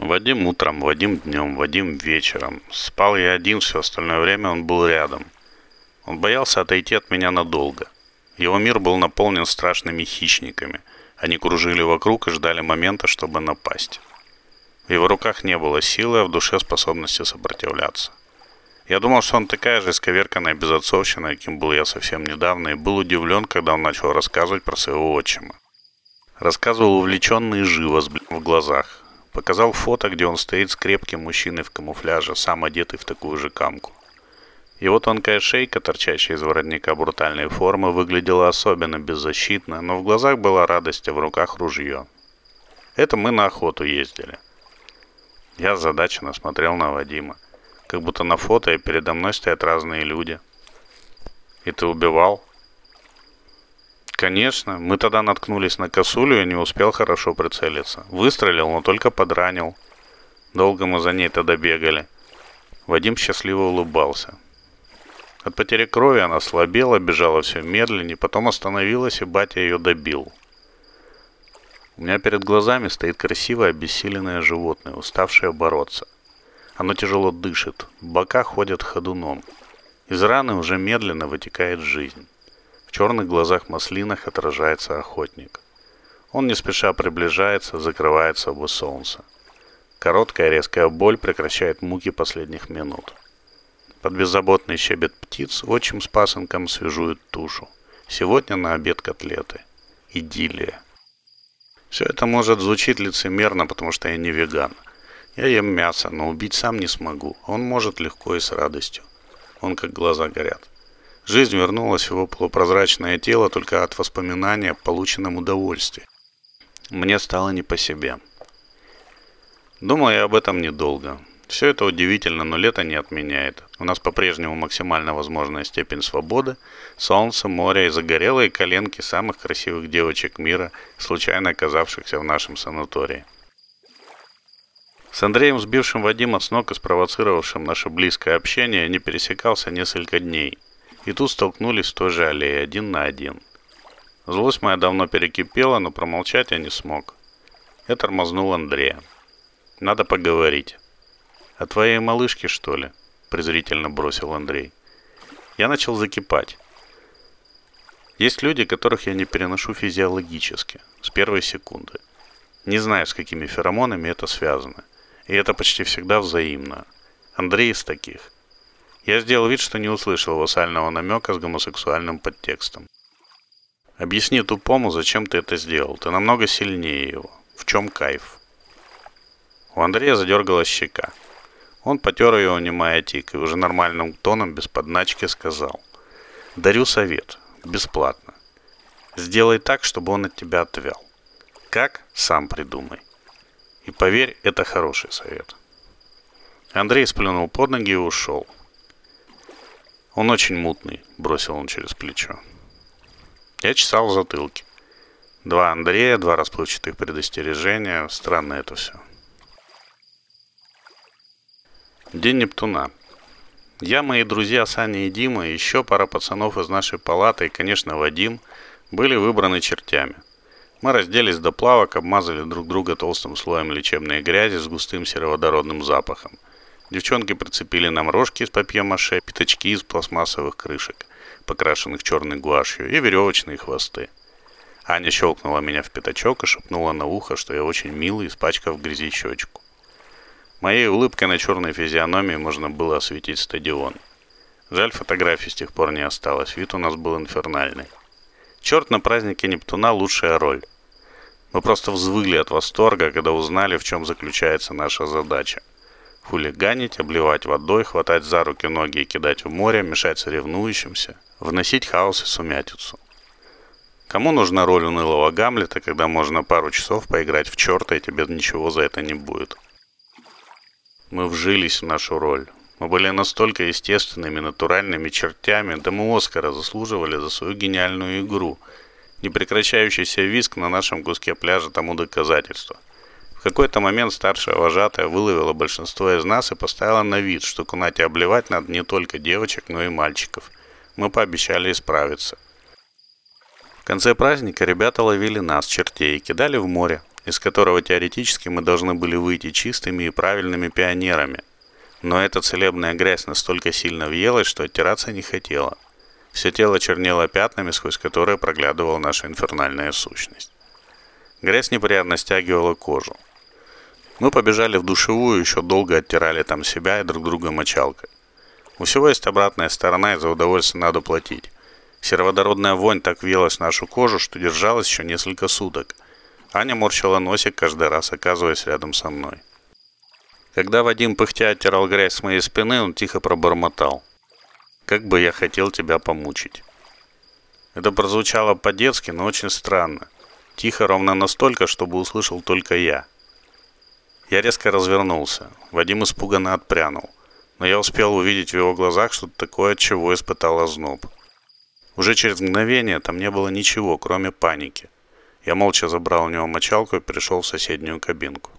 Вадим утром, Вадим днем, Вадим вечером. Спал я один, все остальное время он был рядом. Он боялся отойти от меня надолго. Его мир был наполнен страшными хищниками. Они кружили вокруг и ждали момента, чтобы напасть. В его руках не было силы, а в душе способности сопротивляться. Я думал, что он такая же исковерканная безотцовщина, каким был я совсем недавно, и был удивлен, когда он начал рассказывать про своего отчима. Рассказывал увлеченно и живо, с в глазах. Показал фото, где он стоит с крепким мужчиной в камуфляже, сам одетый в такую же камку. Его тонкая шейка, торчащая из воротника брутальной формы, выглядела особенно беззащитно, но в глазах была радость, а в руках ружье. Это мы на охоту ездили. Я озадаченно смотрел на Вадима. Как будто на фото и передо мной стоят разные люди. И ты убивал? Конечно, мы тогда наткнулись на косулю и не успел хорошо прицелиться. Выстрелил, но только подранил. Долго мы за ней тогда бегали. Вадим счастливо улыбался. От потери крови она слабела, бежала все медленнее, потом остановилась, и батя ее добил. У меня перед глазами стоит красивое обессиленное животное, уставшее бороться. Оно тяжело дышит, бока ходят ходуном. Из раны уже медленно вытекает жизнь. В черных глазах маслинах отражается охотник. Он не спеша приближается, закрывает собой солнце. Короткая резкая боль прекращает муки последних минут. Под беззаботный щебет птиц отчим с пасынком свежуют тушу. Сегодня на обед котлеты. Идиллия. Все это может звучить лицемерно, потому что я не веган. Я ем мясо, но убить сам не смогу. Он может легко и с радостью. Он как глаза горят. Жизнь вернулась в его полупрозрачное тело только от воспоминания о полученном удовольствии. Мне стало не по себе. Думал я об этом недолго. Все это удивительно, но лето не отменяет. У нас по-прежнему максимально возможная степень свободы, солнце, море и загорелые коленки самых красивых девочек мира, случайно оказавшихся в нашем санатории. С Андреем, сбившим Вадима с ног и спровоцировавшим наше близкое общение, не пересекался несколько дней – и тут столкнулись в той же аллее, один на один. Злость моя давно перекипела, но промолчать я не смог. Я тормознул Андрея. «Надо поговорить». «О твоей малышке, что ли?» – презрительно бросил Андрей. Я начал закипать. Есть люди, которых я не переношу физиологически, с первой секунды. Не знаю, с какими феромонами это связано. И это почти всегда взаимно. Андрей из таких – я сделал вид, что не услышал вассального намека с гомосексуальным подтекстом. Объясни тупому, зачем ты это сделал. Ты намного сильнее его. В чем кайф? У Андрея задергалась щека. Он потер ее, унимая тик, и уже нормальным тоном, без подначки, сказал. Дарю совет. Бесплатно. Сделай так, чтобы он от тебя отвял. Как? Сам придумай. И поверь, это хороший совет. Андрей сплюнул под ноги и ушел. Он очень мутный, бросил он через плечо. Я чесал затылки. Два Андрея, два расплывчатых предостережения. Странно это все. День Нептуна. Я, мои друзья Саня и Дима, и еще пара пацанов из нашей палаты, и, конечно, Вадим, были выбраны чертями. Мы разделись до плавок, обмазали друг друга толстым слоем лечебной грязи с густым сероводородным запахом – Девчонки прицепили нам рожки из папье-маше, пятачки из пластмассовых крышек, покрашенных черной гуашью, и веревочные хвосты. Аня щелкнула меня в пятачок и шепнула на ухо, что я очень милый, испачкав в грязи щечку. Моей улыбкой на черной физиономии можно было осветить стадион. Жаль, фотографий с тех пор не осталось, вид у нас был инфернальный. Черт на празднике Нептуна лучшая роль. Мы просто взвыли от восторга, когда узнали, в чем заключается наша задача хулиганить, обливать водой, хватать за руки ноги и кидать в море, мешать соревнующимся, вносить хаос и сумятицу. Кому нужна роль унылого Гамлета, когда можно пару часов поиграть в черта, и тебе ничего за это не будет? Мы вжились в нашу роль. Мы были настолько естественными, натуральными чертями, да мы Оскара заслуживали за свою гениальную игру. Непрекращающийся виск на нашем куске пляжа тому доказательство – в какой-то момент старшая вожатая выловила большинство из нас и поставила на вид, что кунать и обливать надо не только девочек, но и мальчиков. Мы пообещали исправиться. В конце праздника ребята ловили нас, чертей, и кидали в море. из которого теоретически мы должны были выйти чистыми и правильными пионерами. Но эта целебная грязь настолько сильно въелась, что оттираться не хотела. Все тело чернело пятнами, сквозь которые проглядывала наша инфернальная сущность. Грязь неприятно стягивала кожу. Мы побежали в душевую, еще долго оттирали там себя и друг друга мочалкой. У всего есть обратная сторона, и за удовольствие надо платить. Сероводородная вонь так въелась в нашу кожу, что держалась еще несколько суток. Аня морщила носик каждый раз, оказываясь рядом со мной. Когда Вадим пыхтя оттирал грязь с моей спины, он тихо пробормотал. «Как бы я хотел тебя помучить». Это прозвучало по-детски, но очень странно. Тихо ровно настолько, чтобы услышал только я. Я резко развернулся. Вадим испуганно отпрянул. Но я успел увидеть в его глазах что-то такое, чего испытал озноб. Уже через мгновение там не было ничего, кроме паники. Я молча забрал у него мочалку и перешел в соседнюю кабинку.